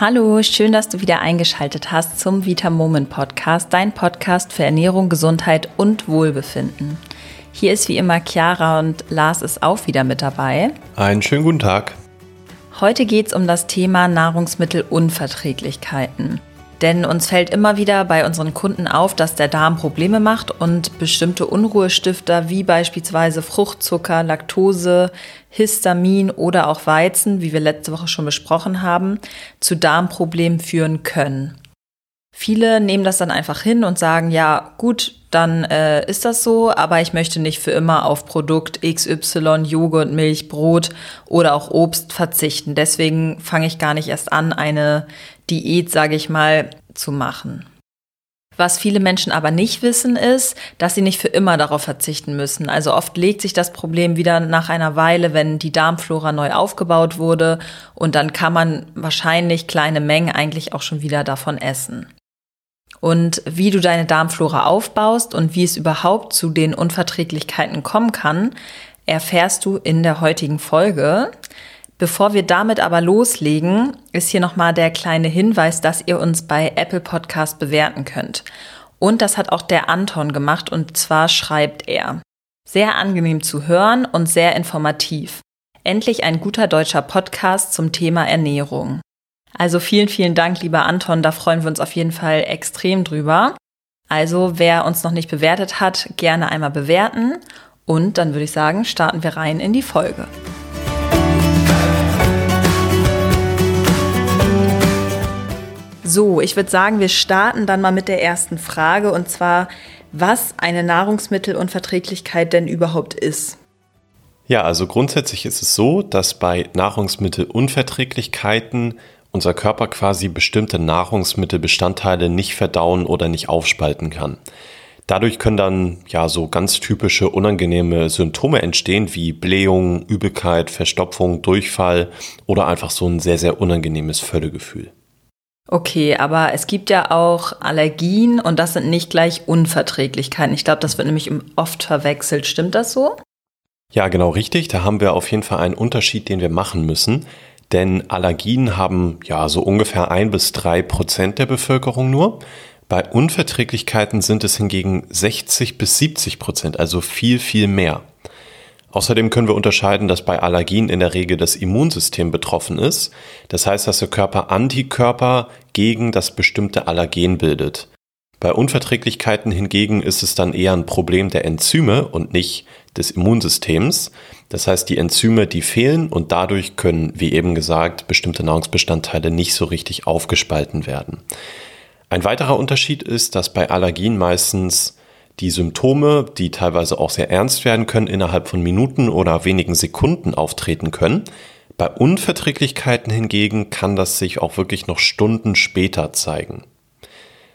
Hallo, schön, dass du wieder eingeschaltet hast zum Vita Moment Podcast, dein Podcast für Ernährung, Gesundheit und Wohlbefinden. Hier ist wie immer Chiara und Lars ist auch wieder mit dabei. Einen schönen guten Tag. Heute geht es um das Thema Nahrungsmittelunverträglichkeiten. Denn uns fällt immer wieder bei unseren Kunden auf, dass der Darm Probleme macht und bestimmte Unruhestifter wie beispielsweise Fruchtzucker, Laktose, Histamin oder auch Weizen, wie wir letzte Woche schon besprochen haben, zu Darmproblemen führen können. Viele nehmen das dann einfach hin und sagen, ja gut, dann äh, ist das so, aber ich möchte nicht für immer auf Produkt XY, Joghurt, Milch, Brot oder auch Obst verzichten. Deswegen fange ich gar nicht erst an, eine Diät, sage ich mal, zu machen. Was viele Menschen aber nicht wissen, ist, dass sie nicht für immer darauf verzichten müssen. Also oft legt sich das Problem wieder nach einer Weile, wenn die Darmflora neu aufgebaut wurde und dann kann man wahrscheinlich kleine Mengen eigentlich auch schon wieder davon essen. Und wie du deine Darmflora aufbaust und wie es überhaupt zu den Unverträglichkeiten kommen kann, erfährst du in der heutigen Folge. Bevor wir damit aber loslegen, ist hier nochmal der kleine Hinweis, dass ihr uns bei Apple Podcast bewerten könnt. Und das hat auch der Anton gemacht und zwar schreibt er. Sehr angenehm zu hören und sehr informativ. Endlich ein guter deutscher Podcast zum Thema Ernährung. Also vielen, vielen Dank, lieber Anton. Da freuen wir uns auf jeden Fall extrem drüber. Also wer uns noch nicht bewertet hat, gerne einmal bewerten. Und dann würde ich sagen, starten wir rein in die Folge. So, ich würde sagen, wir starten dann mal mit der ersten Frage und zwar, was eine Nahrungsmittelunverträglichkeit denn überhaupt ist. Ja, also grundsätzlich ist es so, dass bei Nahrungsmittelunverträglichkeiten unser Körper quasi bestimmte Nahrungsmittelbestandteile nicht verdauen oder nicht aufspalten kann. Dadurch können dann ja so ganz typische unangenehme Symptome entstehen wie Blähung, Übelkeit, Verstopfung, Durchfall oder einfach so ein sehr, sehr unangenehmes Völlegefühl. Okay, aber es gibt ja auch Allergien und das sind nicht gleich Unverträglichkeiten. Ich glaube, das wird nämlich oft verwechselt. Stimmt das so? Ja, genau richtig. Da haben wir auf jeden Fall einen Unterschied, den wir machen müssen. Denn Allergien haben ja so ungefähr ein bis drei Prozent der Bevölkerung nur. Bei Unverträglichkeiten sind es hingegen 60 bis 70 Prozent, also viel, viel mehr. Außerdem können wir unterscheiden, dass bei Allergien in der Regel das Immunsystem betroffen ist. Das heißt, dass der Körper Antikörper gegen das bestimmte Allergen bildet. Bei Unverträglichkeiten hingegen ist es dann eher ein Problem der Enzyme und nicht des Immunsystems. Das heißt, die Enzyme, die fehlen und dadurch können, wie eben gesagt, bestimmte Nahrungsbestandteile nicht so richtig aufgespalten werden. Ein weiterer Unterschied ist, dass bei Allergien meistens die Symptome, die teilweise auch sehr ernst werden können, innerhalb von Minuten oder wenigen Sekunden auftreten können. Bei Unverträglichkeiten hingegen kann das sich auch wirklich noch Stunden später zeigen.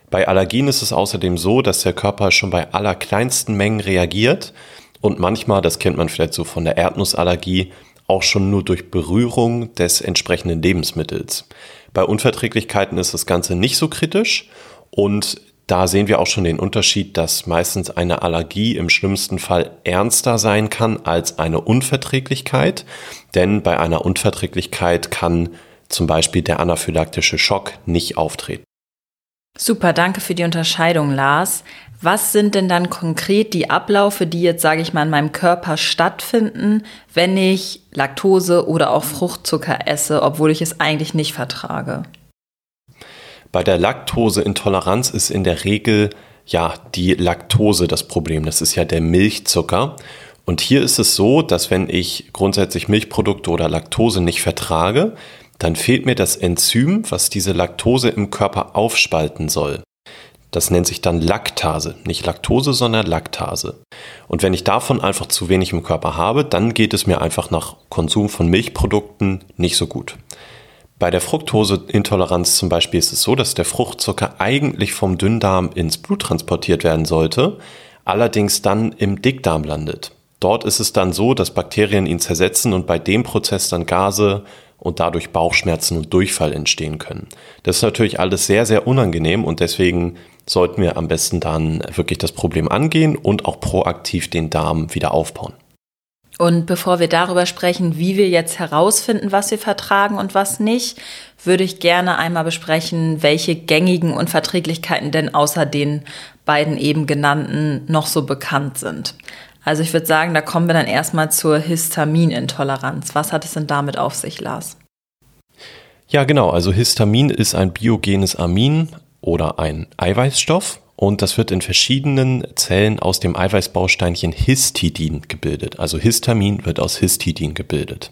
Bei Allergien ist es außerdem so, dass der Körper schon bei allerkleinsten Mengen reagiert und manchmal, das kennt man vielleicht so von der Erdnussallergie, auch schon nur durch Berührung des entsprechenden Lebensmittels. Bei Unverträglichkeiten ist das Ganze nicht so kritisch und da sehen wir auch schon den Unterschied, dass meistens eine Allergie im schlimmsten Fall ernster sein kann als eine Unverträglichkeit. Denn bei einer Unverträglichkeit kann zum Beispiel der anaphylaktische Schock nicht auftreten. Super, danke für die Unterscheidung, Lars. Was sind denn dann konkret die Ablaufe, die jetzt, sage ich mal, in meinem Körper stattfinden, wenn ich Laktose oder auch Fruchtzucker esse, obwohl ich es eigentlich nicht vertrage? Bei der Laktoseintoleranz ist in der Regel ja die Laktose das Problem. Das ist ja der Milchzucker. Und hier ist es so, dass wenn ich grundsätzlich Milchprodukte oder Laktose nicht vertrage, dann fehlt mir das Enzym, was diese Laktose im Körper aufspalten soll. Das nennt sich dann Laktase. Nicht Laktose, sondern Laktase. Und wenn ich davon einfach zu wenig im Körper habe, dann geht es mir einfach nach Konsum von Milchprodukten nicht so gut. Bei der Fructoseintoleranz zum Beispiel ist es so, dass der Fruchtzucker eigentlich vom Dünndarm ins Blut transportiert werden sollte, allerdings dann im Dickdarm landet. Dort ist es dann so, dass Bakterien ihn zersetzen und bei dem Prozess dann Gase und dadurch Bauchschmerzen und Durchfall entstehen können. Das ist natürlich alles sehr, sehr unangenehm und deswegen sollten wir am besten dann wirklich das Problem angehen und auch proaktiv den Darm wieder aufbauen. Und bevor wir darüber sprechen, wie wir jetzt herausfinden, was wir vertragen und was nicht, würde ich gerne einmal besprechen, welche gängigen Unverträglichkeiten denn außer den beiden eben genannten noch so bekannt sind. Also ich würde sagen, da kommen wir dann erstmal zur Histaminintoleranz. Was hat es denn damit auf sich, Lars? Ja, genau. Also Histamin ist ein biogenes Amin oder ein Eiweißstoff und das wird in verschiedenen Zellen aus dem Eiweißbausteinchen Histidin gebildet. Also Histamin wird aus Histidin gebildet.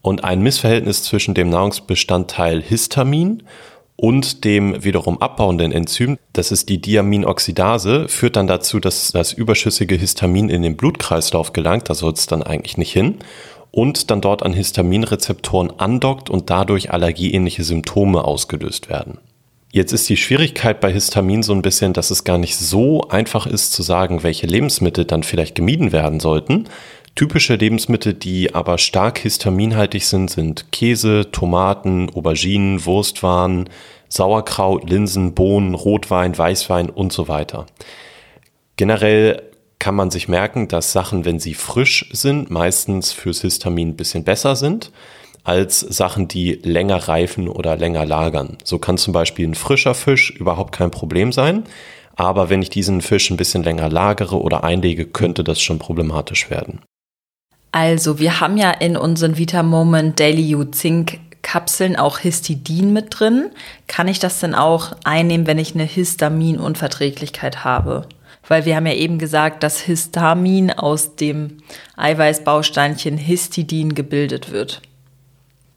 Und ein Missverhältnis zwischen dem Nahrungsbestandteil Histamin und dem wiederum abbauenden Enzym, das ist die Diaminoxidase, führt dann dazu, dass das überschüssige Histamin in den Blutkreislauf gelangt, da soll es dann eigentlich nicht hin, und dann dort an Histaminrezeptoren andockt und dadurch allergieähnliche Symptome ausgelöst werden. Jetzt ist die Schwierigkeit bei Histamin so ein bisschen, dass es gar nicht so einfach ist zu sagen, welche Lebensmittel dann vielleicht gemieden werden sollten. Typische Lebensmittel, die aber stark histaminhaltig sind, sind Käse, Tomaten, Auberginen, Wurstwaren, Sauerkraut, Linsen, Bohnen, Rotwein, Weißwein und so weiter. Generell kann man sich merken, dass Sachen, wenn sie frisch sind, meistens fürs Histamin ein bisschen besser sind als Sachen, die länger reifen oder länger lagern. So kann zum Beispiel ein frischer Fisch überhaupt kein Problem sein. Aber wenn ich diesen Fisch ein bisschen länger lagere oder einlege, könnte das schon problematisch werden. Also, wir haben ja in unseren Vitamoment Daily U Zink Kapseln auch Histidin mit drin. Kann ich das denn auch einnehmen, wenn ich eine Histaminunverträglichkeit habe? Weil wir haben ja eben gesagt, dass Histamin aus dem Eiweißbausteinchen Histidin gebildet wird.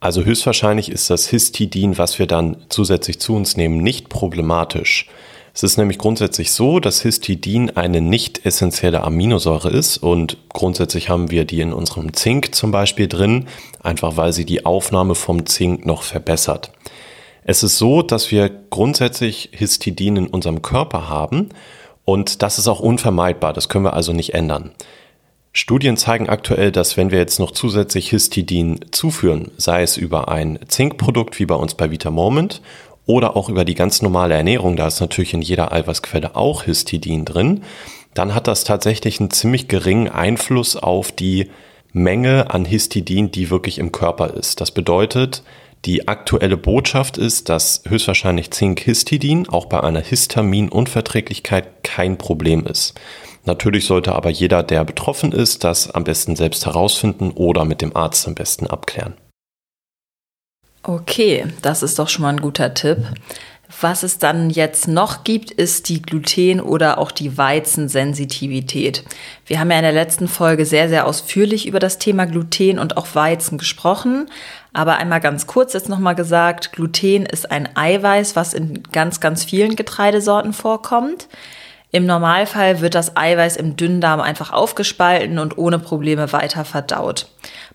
Also höchstwahrscheinlich ist das Histidin, was wir dann zusätzlich zu uns nehmen, nicht problematisch. Es ist nämlich grundsätzlich so, dass Histidin eine nicht essentielle Aminosäure ist und grundsätzlich haben wir die in unserem Zink zum Beispiel drin, einfach weil sie die Aufnahme vom Zink noch verbessert. Es ist so, dass wir grundsätzlich Histidin in unserem Körper haben und das ist auch unvermeidbar, das können wir also nicht ändern. Studien zeigen aktuell, dass wenn wir jetzt noch zusätzlich Histidin zuführen, sei es über ein Zinkprodukt wie bei uns bei Vitamoment oder auch über die ganz normale Ernährung, da ist natürlich in jeder Eiweißquelle auch Histidin drin, dann hat das tatsächlich einen ziemlich geringen Einfluss auf die Menge an Histidin, die wirklich im Körper ist. Das bedeutet, die aktuelle Botschaft ist, dass höchstwahrscheinlich Zinkhistidin auch bei einer Histaminunverträglichkeit kein Problem ist. Natürlich sollte aber jeder, der betroffen ist, das am besten selbst herausfinden oder mit dem Arzt am besten abklären. Okay, das ist doch schon mal ein guter Tipp. Was es dann jetzt noch gibt, ist die Gluten- oder auch die Weizensensitivität. Wir haben ja in der letzten Folge sehr, sehr ausführlich über das Thema Gluten und auch Weizen gesprochen. Aber einmal ganz kurz jetzt nochmal gesagt, Gluten ist ein Eiweiß, was in ganz, ganz vielen Getreidesorten vorkommt. Im Normalfall wird das Eiweiß im Dünndarm einfach aufgespalten und ohne Probleme weiter verdaut.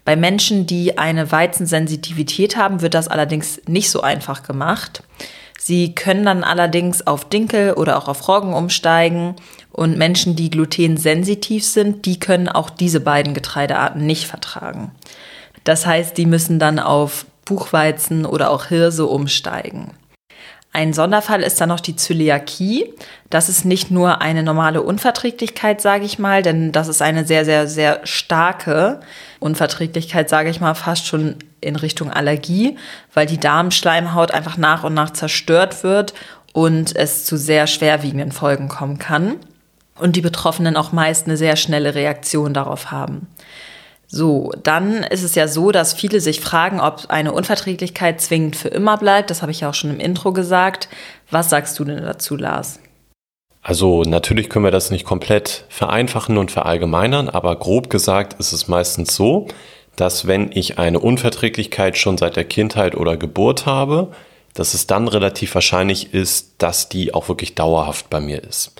Bei Menschen, die eine Weizensensitivität haben, wird das allerdings nicht so einfach gemacht. Sie können dann allerdings auf Dinkel oder auch auf Roggen umsteigen und Menschen, die glutensensitiv sind, die können auch diese beiden Getreidearten nicht vertragen. Das heißt, die müssen dann auf Buchweizen oder auch Hirse umsteigen. Ein Sonderfall ist dann noch die Zöliakie. Das ist nicht nur eine normale Unverträglichkeit, sage ich mal, denn das ist eine sehr, sehr, sehr starke Unverträglichkeit, sage ich mal, fast schon in Richtung Allergie, weil die Darmschleimhaut einfach nach und nach zerstört wird und es zu sehr schwerwiegenden Folgen kommen kann. Und die Betroffenen auch meist eine sehr schnelle Reaktion darauf haben. So, dann ist es ja so, dass viele sich fragen, ob eine Unverträglichkeit zwingend für immer bleibt. Das habe ich ja auch schon im Intro gesagt. Was sagst du denn dazu, Lars? Also natürlich können wir das nicht komplett vereinfachen und verallgemeinern, aber grob gesagt ist es meistens so, dass wenn ich eine Unverträglichkeit schon seit der Kindheit oder Geburt habe, dass es dann relativ wahrscheinlich ist, dass die auch wirklich dauerhaft bei mir ist.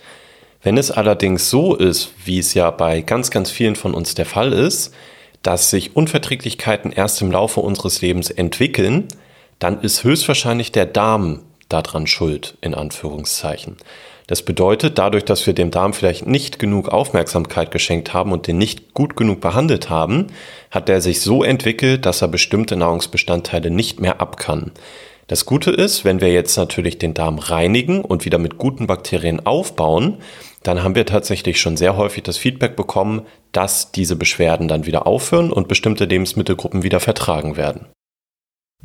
Wenn es allerdings so ist, wie es ja bei ganz, ganz vielen von uns der Fall ist, dass sich Unverträglichkeiten erst im Laufe unseres Lebens entwickeln, dann ist höchstwahrscheinlich der Darm daran schuld, in Anführungszeichen. Das bedeutet, dadurch, dass wir dem Darm vielleicht nicht genug Aufmerksamkeit geschenkt haben und den nicht gut genug behandelt haben, hat er sich so entwickelt, dass er bestimmte Nahrungsbestandteile nicht mehr ab kann. Das Gute ist, wenn wir jetzt natürlich den Darm reinigen und wieder mit guten Bakterien aufbauen, dann haben wir tatsächlich schon sehr häufig das Feedback bekommen, dass diese Beschwerden dann wieder aufhören und bestimmte Lebensmittelgruppen wieder vertragen werden.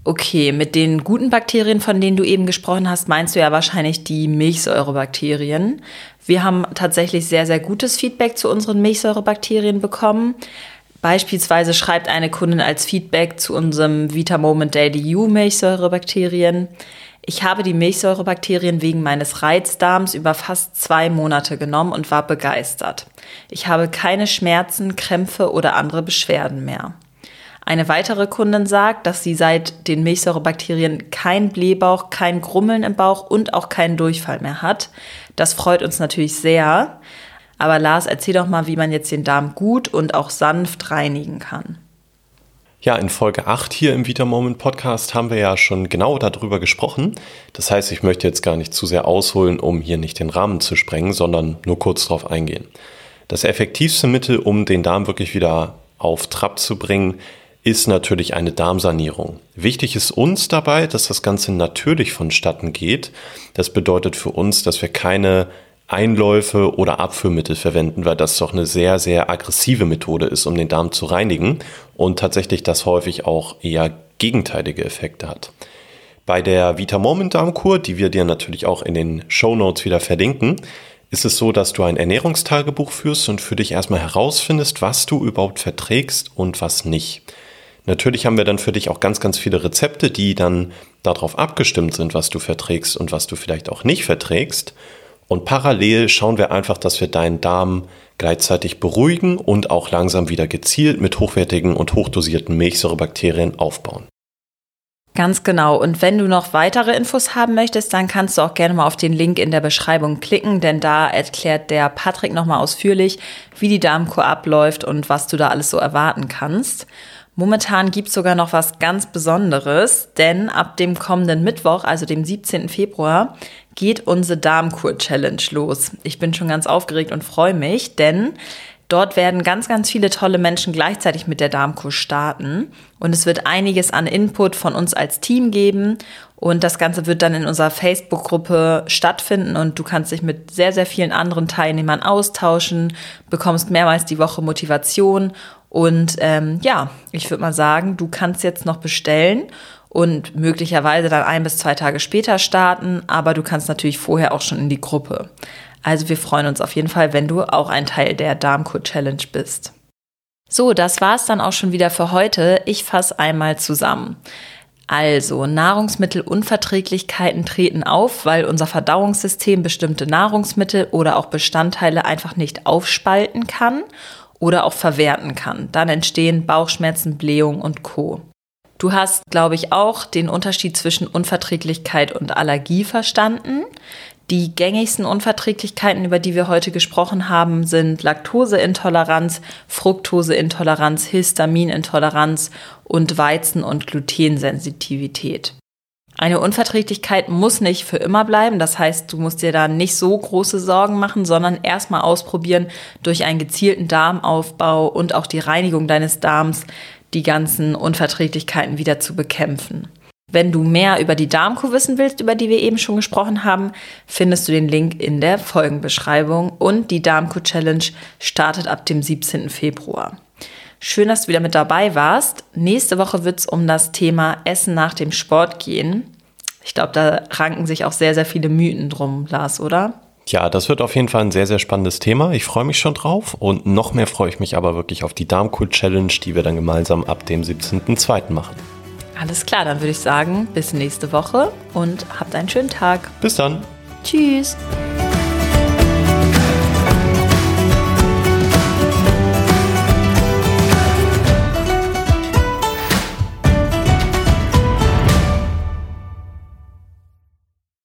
Okay, mit den guten Bakterien, von denen du eben gesprochen hast, meinst du ja wahrscheinlich die Milchsäurebakterien. Wir haben tatsächlich sehr, sehr gutes Feedback zu unseren Milchsäurebakterien bekommen. Beispielsweise schreibt eine Kundin als Feedback zu unserem Vitamoment Daily U Milchsäurebakterien. Ich habe die Milchsäurebakterien wegen meines Reizdarms über fast zwei Monate genommen und war begeistert. Ich habe keine Schmerzen, Krämpfe oder andere Beschwerden mehr. Eine weitere Kundin sagt, dass sie seit den Milchsäurebakterien kein Blähbauch, kein Grummeln im Bauch und auch keinen Durchfall mehr hat. Das freut uns natürlich sehr. Aber Lars, erzähl doch mal, wie man jetzt den Darm gut und auch sanft reinigen kann. Ja, in Folge 8 hier im Vita Moment Podcast haben wir ja schon genau darüber gesprochen. Das heißt, ich möchte jetzt gar nicht zu sehr ausholen, um hier nicht den Rahmen zu sprengen, sondern nur kurz darauf eingehen. Das effektivste Mittel, um den Darm wirklich wieder auf Trab zu bringen, ist natürlich eine Darmsanierung. Wichtig ist uns dabei, dass das Ganze natürlich vonstatten geht. Das bedeutet für uns, dass wir keine Einläufe oder Abführmittel verwenden, weil das doch eine sehr, sehr aggressive Methode ist, um den Darm zu reinigen und tatsächlich das häufig auch eher gegenteilige Effekte hat. Bei der Vita Moment Darmkur, die wir dir natürlich auch in den Show Notes wieder verlinken, ist es so, dass du ein Ernährungstagebuch führst und für dich erstmal herausfindest, was du überhaupt verträgst und was nicht. Natürlich haben wir dann für dich auch ganz, ganz viele Rezepte, die dann darauf abgestimmt sind, was du verträgst und was du vielleicht auch nicht verträgst. Und parallel schauen wir einfach, dass wir deinen Darm gleichzeitig beruhigen und auch langsam wieder gezielt mit hochwertigen und hochdosierten Milchsäurebakterien aufbauen. Ganz genau. Und wenn du noch weitere Infos haben möchtest, dann kannst du auch gerne mal auf den Link in der Beschreibung klicken, denn da erklärt der Patrick nochmal ausführlich, wie die Darmkur abläuft und was du da alles so erwarten kannst. Momentan gibt es sogar noch was ganz Besonderes, denn ab dem kommenden Mittwoch, also dem 17. Februar, geht unsere Darmkur-Challenge los. Ich bin schon ganz aufgeregt und freue mich, denn dort werden ganz, ganz viele tolle Menschen gleichzeitig mit der Darmkur starten. Und es wird einiges an Input von uns als Team geben. Und das Ganze wird dann in unserer Facebook-Gruppe stattfinden und du kannst dich mit sehr, sehr vielen anderen Teilnehmern austauschen, bekommst mehrmals die Woche Motivation und ähm, ja, ich würde mal sagen, du kannst jetzt noch bestellen und möglicherweise dann ein bis zwei Tage später starten, aber du kannst natürlich vorher auch schon in die Gruppe. Also wir freuen uns auf jeden Fall, wenn du auch ein Teil der Darmcode Challenge bist. So, das war's dann auch schon wieder für heute. Ich fasse einmal zusammen. Also, Nahrungsmittelunverträglichkeiten treten auf, weil unser Verdauungssystem bestimmte Nahrungsmittel oder auch Bestandteile einfach nicht aufspalten kann oder auch verwerten kann. Dann entstehen Bauchschmerzen, Blähung und Co. Du hast, glaube ich, auch den Unterschied zwischen Unverträglichkeit und Allergie verstanden. Die gängigsten Unverträglichkeiten, über die wir heute gesprochen haben, sind Laktoseintoleranz, Fructoseintoleranz, Histaminintoleranz und Weizen- und Glutensensitivität. Eine Unverträglichkeit muss nicht für immer bleiben. Das heißt, du musst dir da nicht so große Sorgen machen, sondern erstmal ausprobieren, durch einen gezielten Darmaufbau und auch die Reinigung deines Darms die ganzen Unverträglichkeiten wieder zu bekämpfen. Wenn du mehr über die Darmkur wissen willst, über die wir eben schon gesprochen haben, findest du den Link in der Folgenbeschreibung und die Darmkur Challenge startet ab dem 17. Februar. Schön, dass du wieder mit dabei warst. Nächste Woche wird es um das Thema Essen nach dem Sport gehen. Ich glaube, da ranken sich auch sehr, sehr viele Mythen drum, Lars, oder? Ja, das wird auf jeden Fall ein sehr, sehr spannendes Thema. Ich freue mich schon drauf und noch mehr freue ich mich aber wirklich auf die Darmkult Challenge, die wir dann gemeinsam ab dem 17.02. machen. Alles klar, dann würde ich sagen, bis nächste Woche und habt einen schönen Tag. Bis dann. Tschüss.